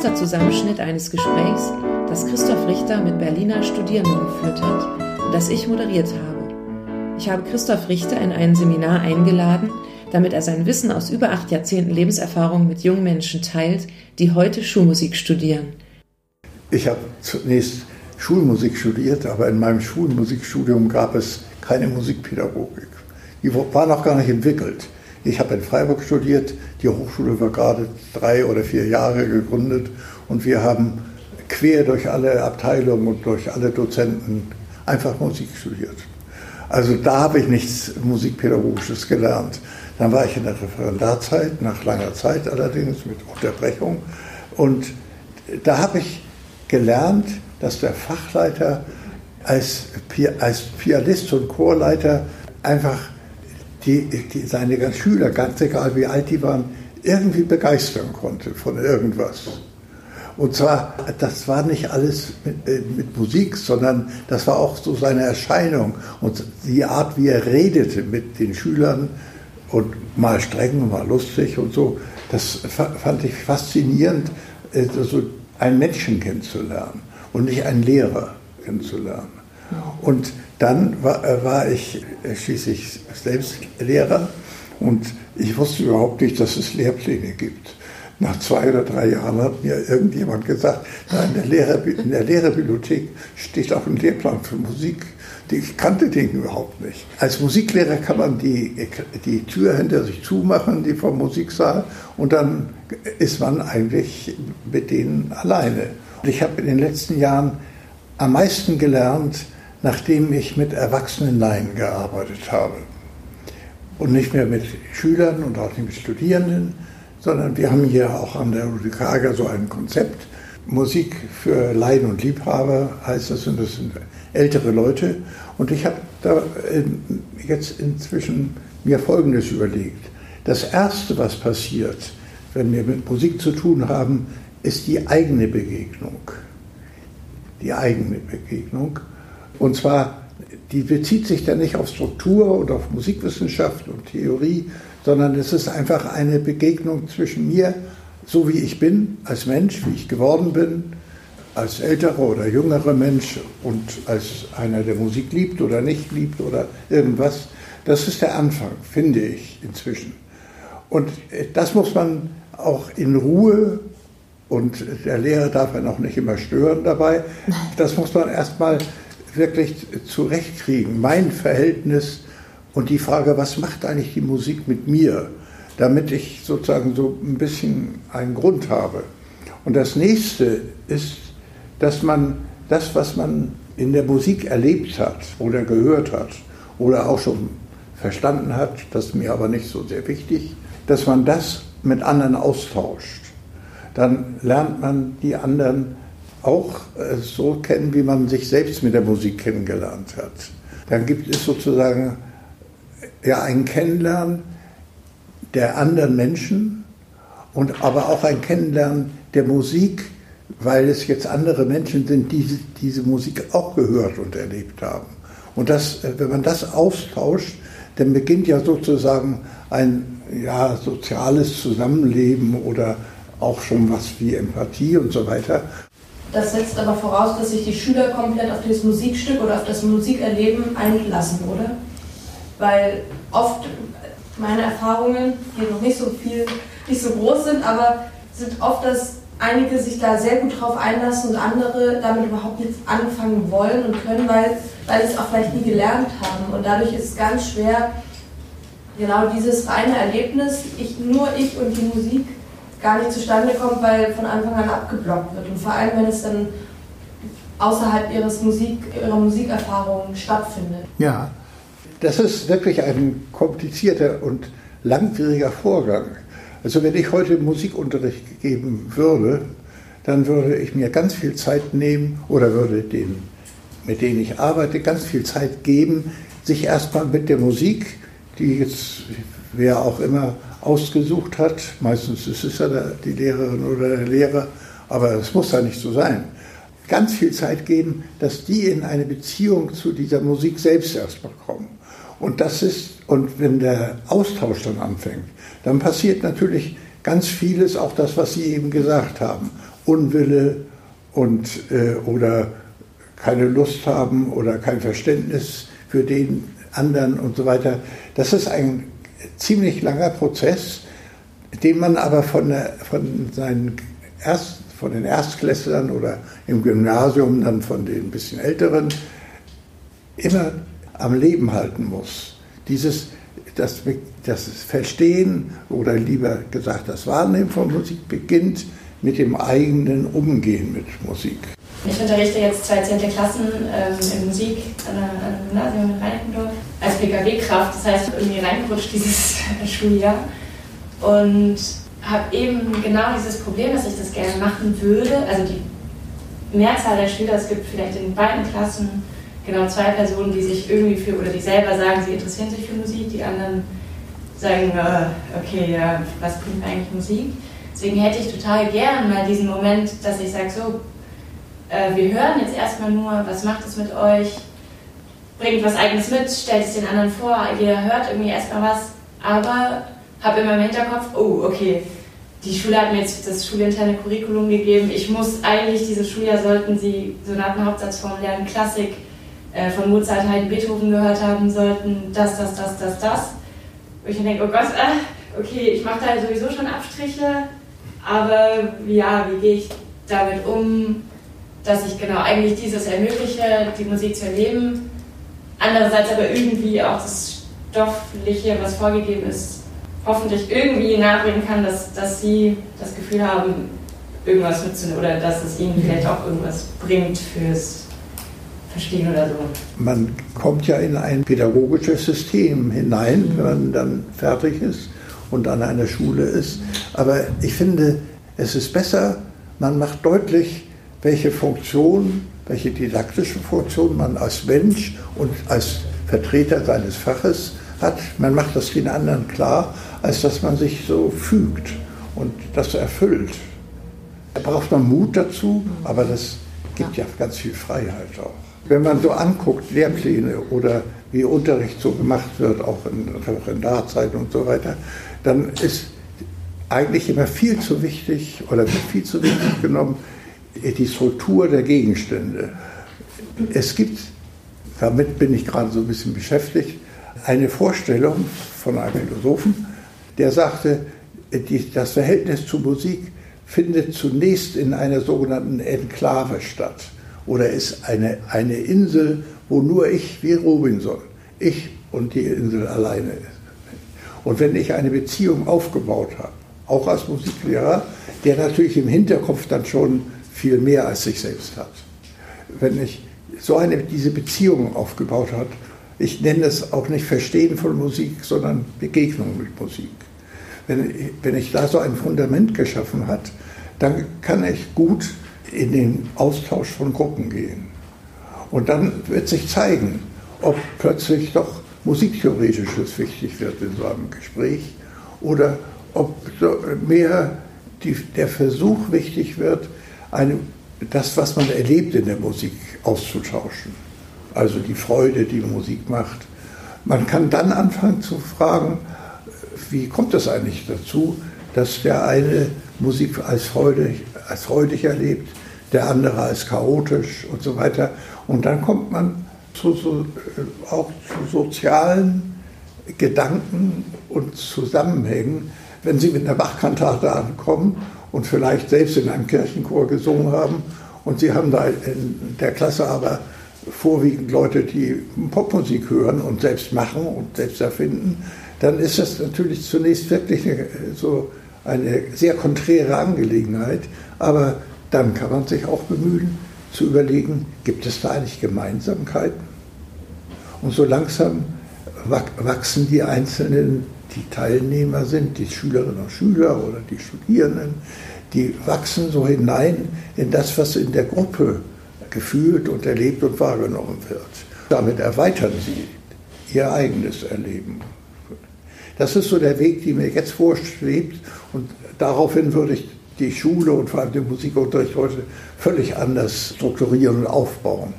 ist ein erster Zusammenschnitt eines Gesprächs, das Christoph Richter mit Berliner Studierenden geführt hat und das ich moderiert habe. Ich habe Christoph Richter in ein Seminar eingeladen, damit er sein Wissen aus über acht Jahrzehnten Lebenserfahrung mit jungen Menschen teilt, die heute Schulmusik studieren. Ich habe zunächst Schulmusik studiert, aber in meinem Schulmusikstudium gab es keine Musikpädagogik. Die war noch gar nicht entwickelt. Ich habe in Freiburg studiert, die Hochschule war gerade drei oder vier Jahre gegründet und wir haben quer durch alle Abteilungen und durch alle Dozenten einfach Musik studiert. Also da habe ich nichts Musikpädagogisches gelernt. Dann war ich in der Referendarzeit, nach langer Zeit allerdings mit Unterbrechung. Und da habe ich gelernt, dass der Fachleiter als, als Pianist und Chorleiter einfach die, die seine Schüler, ganz egal wie alt die waren, irgendwie begeistern konnte von irgendwas. Und zwar, das war nicht alles mit, äh, mit, Musik, sondern das war auch so seine Erscheinung und die Art, wie er redete mit den Schülern und mal streng, mal lustig und so. Das fand ich faszinierend, also einen Menschen kennenzulernen und nicht einen Lehrer kennenzulernen. Und dann war, äh, war ich schließlich selbst Lehrer und ich wusste überhaupt nicht, dass es Lehrpläne gibt. Nach zwei oder drei Jahren hat mir irgendjemand gesagt, in der, Lehrer, in der Lehrerbibliothek steht auch ein Lehrplan für Musik. Ich kannte den überhaupt nicht. Als Musiklehrer kann man die, die Tür hinter sich zumachen, die vom Musiksaal, und dann ist man eigentlich mit denen alleine. Ich habe in den letzten Jahren am meisten gelernt, nachdem ich mit erwachsenen Laien gearbeitet habe. Und nicht mehr mit Schülern und auch nicht mit Studierenden, sondern wir haben hier auch an der Ludwigaga so ein Konzept. Musik für Laien und Liebhaber heißt das, und das sind ältere Leute. Und ich habe da jetzt inzwischen mir Folgendes überlegt. Das Erste, was passiert, wenn wir mit Musik zu tun haben, ist die eigene Begegnung. Die eigene Begegnung. Und zwar, die bezieht sich dann nicht auf Struktur und auf Musikwissenschaft und Theorie, sondern es ist einfach eine Begegnung zwischen mir, so wie ich bin, als Mensch, wie ich geworden bin, als älterer oder jüngerer Mensch und als einer, der Musik liebt oder nicht liebt oder irgendwas. Das ist der Anfang, finde ich inzwischen. Und das muss man auch in Ruhe und der Lehrer darf einen auch nicht immer stören dabei. Das muss man erstmal wirklich zurechtkriegen. Mein Verhältnis und die Frage, was macht eigentlich die Musik mit mir, damit ich sozusagen so ein bisschen einen Grund habe. Und das nächste ist, dass man das, was man in der Musik erlebt hat oder gehört hat oder auch schon verstanden hat, das ist mir aber nicht so sehr wichtig, dass man das mit anderen austauscht. Dann lernt man die anderen auch äh, so kennen, wie man sich selbst mit der Musik kennengelernt hat. Dann gibt es sozusagen ja ein Kennenlernen der anderen Menschen und aber auch ein Kennenlernen der Musik, weil es jetzt andere Menschen sind, die diese Musik auch gehört und erlebt haben. Und das, äh, wenn man das austauscht, dann beginnt ja sozusagen ein ja, soziales Zusammenleben oder auch schon was wie Empathie und so weiter. Das setzt aber voraus, dass sich die Schüler komplett auf das Musikstück oder auf das Musikerleben einlassen, oder? Weil oft meine Erfahrungen, die noch nicht so viel, nicht so groß sind, aber sind oft, dass einige sich da sehr gut drauf einlassen und andere damit überhaupt nichts anfangen wollen und können, weil, weil sie es auch vielleicht nie gelernt haben. Und dadurch ist es ganz schwer, genau dieses reine Erlebnis, ich, nur ich und die Musik, gar nicht zustande kommt, weil von Anfang an abgeblockt wird. Und vor allem, wenn es dann außerhalb ihres Musik, ihrer Musikerfahrung stattfindet. Ja, das ist wirklich ein komplizierter und langwieriger Vorgang. Also wenn ich heute Musikunterricht geben würde, dann würde ich mir ganz viel Zeit nehmen oder würde den, mit denen ich arbeite, ganz viel Zeit geben, sich erstmal mit der Musik, die jetzt wer auch immer ausgesucht hat. Meistens ist es ja die Lehrerin oder der Lehrer, aber es muss ja nicht so sein. Ganz viel Zeit geben, dass die in eine Beziehung zu dieser Musik selbst erstmal kommen. Und das ist, und wenn der Austausch dann anfängt, dann passiert natürlich ganz vieles, auch das, was Sie eben gesagt haben, Unwille und äh, oder keine Lust haben oder kein Verständnis für den anderen und so weiter. Das ist ein ziemlich langer Prozess, den man aber von, von, seinen Erst, von den Erstklässlern oder im Gymnasium dann von den bisschen Älteren immer am Leben halten muss. Dieses das, das Verstehen oder lieber gesagt das Wahrnehmen von Musik beginnt mit dem eigenen Umgehen mit Musik. Ich unterrichte jetzt zwei zehnte Klassen ähm, in Musik an einem Gymnasium in Reinickendorf PKW-Kraft. Das heißt, irgendwie reingerutscht dieses Schuljahr und habe eben genau dieses Problem, dass ich das gerne machen würde. Also die Mehrzahl der Schüler, es gibt vielleicht in beiden Klassen genau zwei Personen, die sich irgendwie für oder die selber sagen, sie interessieren sich für Musik, die anderen sagen, äh, okay, ja, was bringt eigentlich Musik? Deswegen hätte ich total gern mal diesen Moment, dass ich sage, so, äh, wir hören jetzt erstmal nur, was macht es mit euch, bringt was eigenes mit, stellt es den anderen vor, jeder hört irgendwie erstmal was, aber habe immer im Hinterkopf, oh, okay, die Schule hat mir jetzt das schulinterne Curriculum gegeben, ich muss eigentlich, dieses Schuljahr sollten sie Sonatenhauptsatzform lernen, Klassik, äh, von Mozart, Haydn, Beethoven gehört haben sollten, das, das, das, das, das. Wo ich denke, oh Gott, äh, okay, ich mache da sowieso schon Abstriche, aber ja, wie gehe ich damit um, dass ich genau eigentlich dieses ermögliche, die Musik zu erleben, andererseits aber irgendwie auch das Stoffliche, was vorgegeben ist, hoffentlich irgendwie nahebringen kann, dass, dass sie das Gefühl haben, irgendwas mitzunehmen oder dass es ihnen vielleicht auch irgendwas bringt fürs Verstehen oder so. Man kommt ja in ein pädagogisches System hinein, mhm. wenn man dann fertig ist und an einer Schule ist. Aber ich finde, es ist besser, man macht deutlich, welche Funktion, welche didaktische Funktion man als Mensch und als Vertreter seines Faches hat. Man macht das den anderen klar, als dass man sich so fügt und das erfüllt. Da braucht man Mut dazu, aber das gibt ja ganz viel Freiheit auch. Wenn man so anguckt, Lehrpläne oder wie Unterricht so gemacht wird, auch in Referendarzeiten und so weiter, dann ist eigentlich immer viel zu wichtig oder wird viel zu wichtig genommen die Struktur der Gegenstände. Es gibt, damit bin ich gerade so ein bisschen beschäftigt, eine Vorstellung von einem Philosophen, der sagte, die, das Verhältnis zu Musik findet zunächst in einer sogenannten Enklave statt oder ist eine, eine Insel, wo nur ich wie Robinson, ich und die Insel alleine ist. Und wenn ich eine Beziehung aufgebaut habe, auch als Musiklehrer, der natürlich im Hinterkopf dann schon viel mehr als sich selbst hat. Wenn ich so eine, diese Beziehung aufgebaut habe, ich nenne es auch nicht Verstehen von Musik, sondern Begegnung mit Musik. Wenn, wenn ich da so ein Fundament geschaffen habe, dann kann ich gut in den Austausch von Gruppen gehen. Und dann wird sich zeigen, ob plötzlich doch Musiktheoretisches wichtig wird in so einem Gespräch oder ob mehr die, der Versuch wichtig wird, eine, das, was man erlebt in der Musik, auszutauschen. Also die Freude, die Musik macht. Man kann dann anfangen zu fragen, wie kommt es eigentlich dazu, dass der eine Musik als freudig, als freudig erlebt, der andere als chaotisch und so weiter. Und dann kommt man zu, äh, auch zu sozialen Gedanken und Zusammenhängen, wenn Sie mit einer Bachkantate ankommen und vielleicht selbst in einem Kirchenchor gesungen haben und Sie haben da in der Klasse aber vorwiegend Leute, die Popmusik hören und selbst machen und selbst erfinden, dann ist das natürlich zunächst wirklich eine, so eine sehr konträre Angelegenheit. Aber dann kann man sich auch bemühen zu überlegen, gibt es da eigentlich Gemeinsamkeiten? Und so langsam wachsen die Einzelnen, die Teilnehmer sind, die Schülerinnen und Schüler oder die Studierenden, die wachsen so hinein in das, was in der Gruppe gefühlt und erlebt und wahrgenommen wird. Damit erweitern sie ihr eigenes Erleben. Das ist so der Weg, der mir jetzt vorschwebt und daraufhin würde ich die Schule und vor allem den Musikunterricht heute völlig anders strukturieren und aufbauen.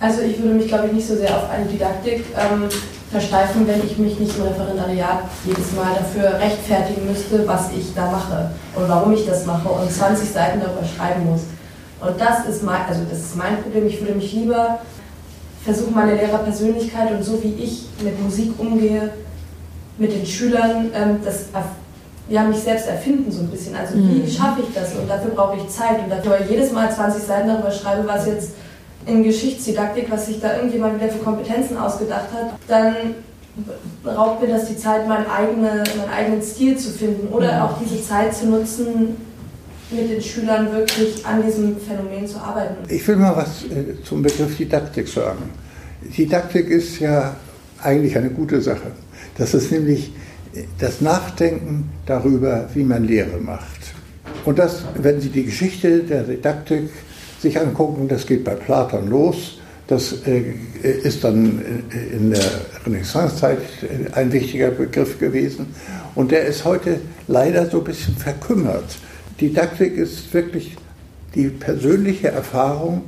Also ich würde mich, glaube ich, nicht so sehr auf eine Didaktik ähm, versteifen, wenn ich mich nicht im Referendariat jedes Mal dafür rechtfertigen müsste, was ich da mache und warum ich das mache und 20 Seiten darüber schreiben muss. Und das ist mein, also das ist mein Problem. Ich würde mich lieber versuchen, meine Lehrerpersönlichkeit und so wie ich mit Musik umgehe, mit den Schülern, ähm, das ja, mich selbst erfinden so ein bisschen. Also wie mhm. schaffe ich das? Und dafür brauche ich Zeit. Und dafür jedes Mal 20 Seiten darüber schreibe, was jetzt in Geschichtsdidaktik, was sich da irgendjemand wieder für Kompetenzen ausgedacht hat, dann raubt mir das die Zeit, meinen, eigene, meinen eigenen Stil zu finden oder mhm. auch diese Zeit zu nutzen, mit den Schülern wirklich an diesem Phänomen zu arbeiten. Ich will mal was äh, zum Begriff Didaktik sagen. Didaktik ist ja eigentlich eine gute Sache. Das ist nämlich das Nachdenken darüber, wie man Lehre macht. Und das, wenn Sie die Geschichte der Didaktik sich angucken, das geht bei Platon los. Das äh, ist dann in der Renaissancezeit ein wichtiger Begriff gewesen. Und der ist heute leider so ein bisschen verkümmert. Didaktik ist wirklich die persönliche Erfahrung,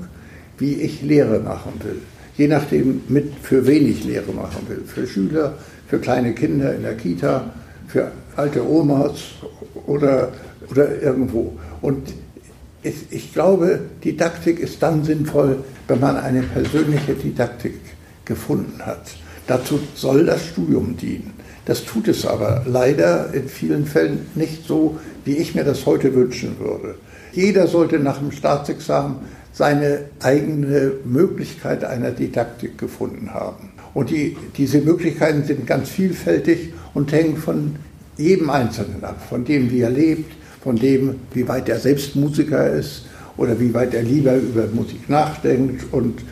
wie ich Lehre machen will. Je nachdem, mit, für wen ich Lehre machen will. Für Schüler, für kleine Kinder in der Kita, für alte Omas oder, oder irgendwo. Und ich, glaube, Didaktik ist dann sinnvoll, wenn man eine persönliche Didaktik gefunden hat. Dazu soll das Studium dienen. Das tut es aber leider in vielen Fällen nicht so, wie ich mir das heute wünschen würde. Jeder sollte nach dem Staatsexamen seine eigene Möglichkeit einer Didaktik gefunden haben. Und die, diese Möglichkeiten sind ganz vielfältig und hängen von jedem Einzelnen ab, von dem, wie er lebt, von dem, wie weit er selbst Musiker ist oder wie weit er lieber über Musik nachdenkt. Und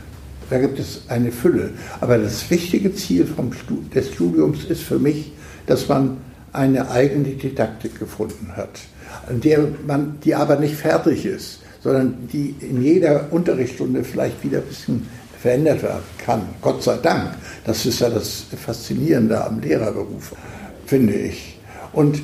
da gibt es eine Fülle. Aber das wichtige Ziel vom, des Studiums ist für mich, dass man eine eigene Didaktik gefunden hat, an der man, die aber nicht fertig ist, sondern die in jeder Unterrichtsstunde vielleicht wieder ein bisschen verändert werden kann. Gott sei Dank. Das ist ja das Faszinierende am Lehrerberuf, finde ich. Und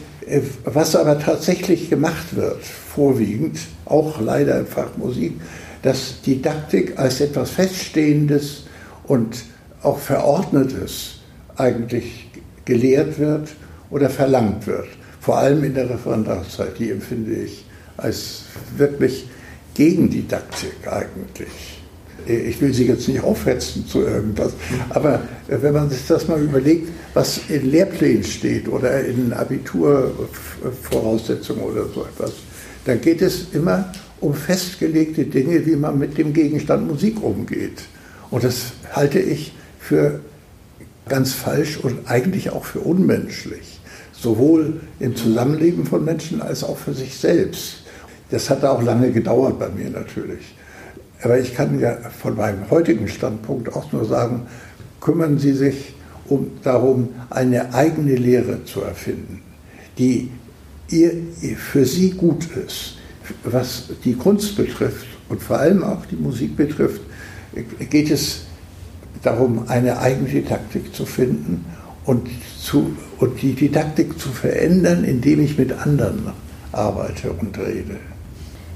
was aber tatsächlich gemacht wird, vorwiegend, auch leider im Fach Musik, dass Didaktik als etwas Feststehendes und auch Verordnetes eigentlich gelehrt wird oder verlangt wird. Vor allem in der Referendarzeit, die empfinde ich als wirklich Gegendidaktik eigentlich ich will Sie jetzt nicht aufhetzen zu irgendwas, aber wenn man sich das mal überlegt, was in Lehrplänen steht oder in Abiturvoraussetzungen oder so etwas, dann geht es immer um festgelegte Dinge, wie man mit dem Gegenstand Musik umgeht. Und das halte ich für ganz falsch und eigentlich auch für unmenschlich. Sowohl im Zusammenleben von Menschen als auch für sich selbst. Das hat auch lange gedauert bei mir natürlich. Aber ich kann ja von meinem heutigen Standpunkt auch nur sagen, kümmern Sie sich um, darum, eine eigene Lehre zu erfinden, die ihr, für Sie gut ist. Was die Kunst betrifft und vor allem auch die Musik betrifft, geht es darum, eine eigene Didaktik zu finden und, zu, und die Didaktik zu verändern, indem ich mit anderen arbeite und rede.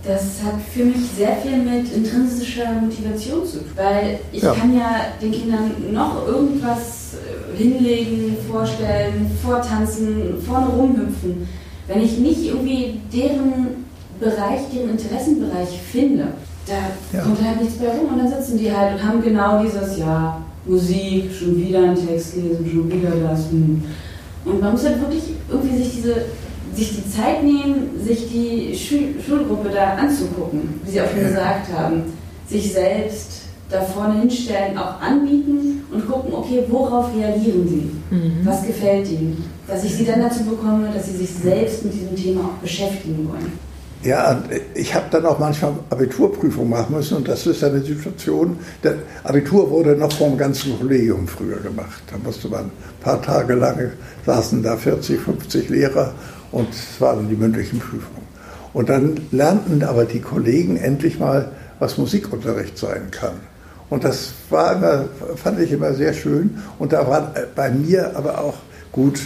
Das hat für mich sehr viel mit intrinsischer Motivation zu tun, weil ich ja. kann ja den Kindern noch irgendwas äh, hinlegen, vorstellen, vortanzen, vorne rumhüpfen. Wenn ich nicht irgendwie deren Bereich, deren Interessenbereich finde, da ja. kommt halt nichts bei rum und dann sitzen die halt und haben genau dieses, ja, Musik, schon wieder einen Text lesen, schon wieder das. Hm. Und man muss halt wirklich irgendwie sich diese sich die Zeit nehmen, sich die Schul Schulgruppe da anzugucken, wie Sie auch schon gesagt haben, sich selbst da vorne hinstellen, auch anbieten und gucken, okay, worauf reagieren sie? Mhm. Was gefällt ihnen? Dass ich sie dann dazu bekomme, dass sie sich selbst mit diesem Thema auch beschäftigen wollen. Ja, ich habe dann auch manchmal Abiturprüfung machen müssen und das ist eine Situation, der Abitur wurde noch vom ganzen Kollegium früher gemacht. Da musste man ein paar Tage lang, saßen da 40, 50 Lehrer und es waren die mündlichen Prüfungen. Und dann lernten aber die Kollegen endlich mal, was Musikunterricht sein kann. Und das war immer, fand ich immer sehr schön. Und da war bei mir aber auch gut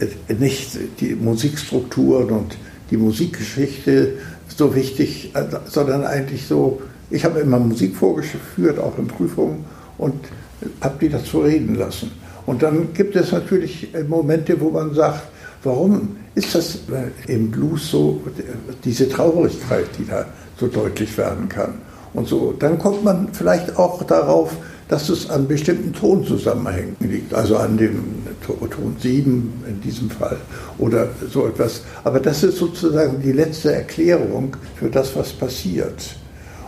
äh, nicht die Musikstrukturen und die Musikgeschichte so wichtig, sondern eigentlich so, ich habe immer Musik vorgeführt, auch in Prüfungen, und habe die dazu reden lassen. Und dann gibt es natürlich Momente, wo man sagt, warum ist das im Blues so, diese Traurigkeit, die da so deutlich werden kann. Und so, dann kommt man vielleicht auch darauf, dass es an bestimmten Tonzusammenhängen liegt, also an dem Ton 7 in diesem Fall oder so etwas. Aber das ist sozusagen die letzte Erklärung für das, was passiert.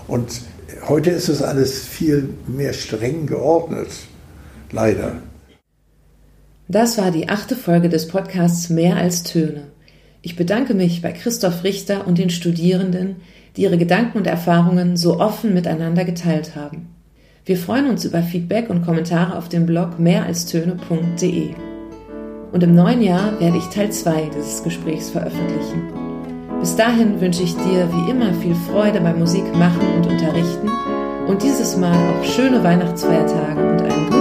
Und heute ist es alles viel mehr streng geordnet, leider. Das war die achte Folge des Podcasts Mehr als Töne. Ich bedanke mich bei Christoph Richter und den Studierenden, die ihre Gedanken und Erfahrungen so offen miteinander geteilt haben. Wir freuen uns über Feedback und Kommentare auf dem Blog mehralstöne.de. Und im neuen Jahr werde ich Teil 2 dieses Gesprächs veröffentlichen. Bis dahin wünsche ich dir wie immer viel Freude beim Musik machen und unterrichten und dieses Mal auch schöne Weihnachtsfeiertage und einen.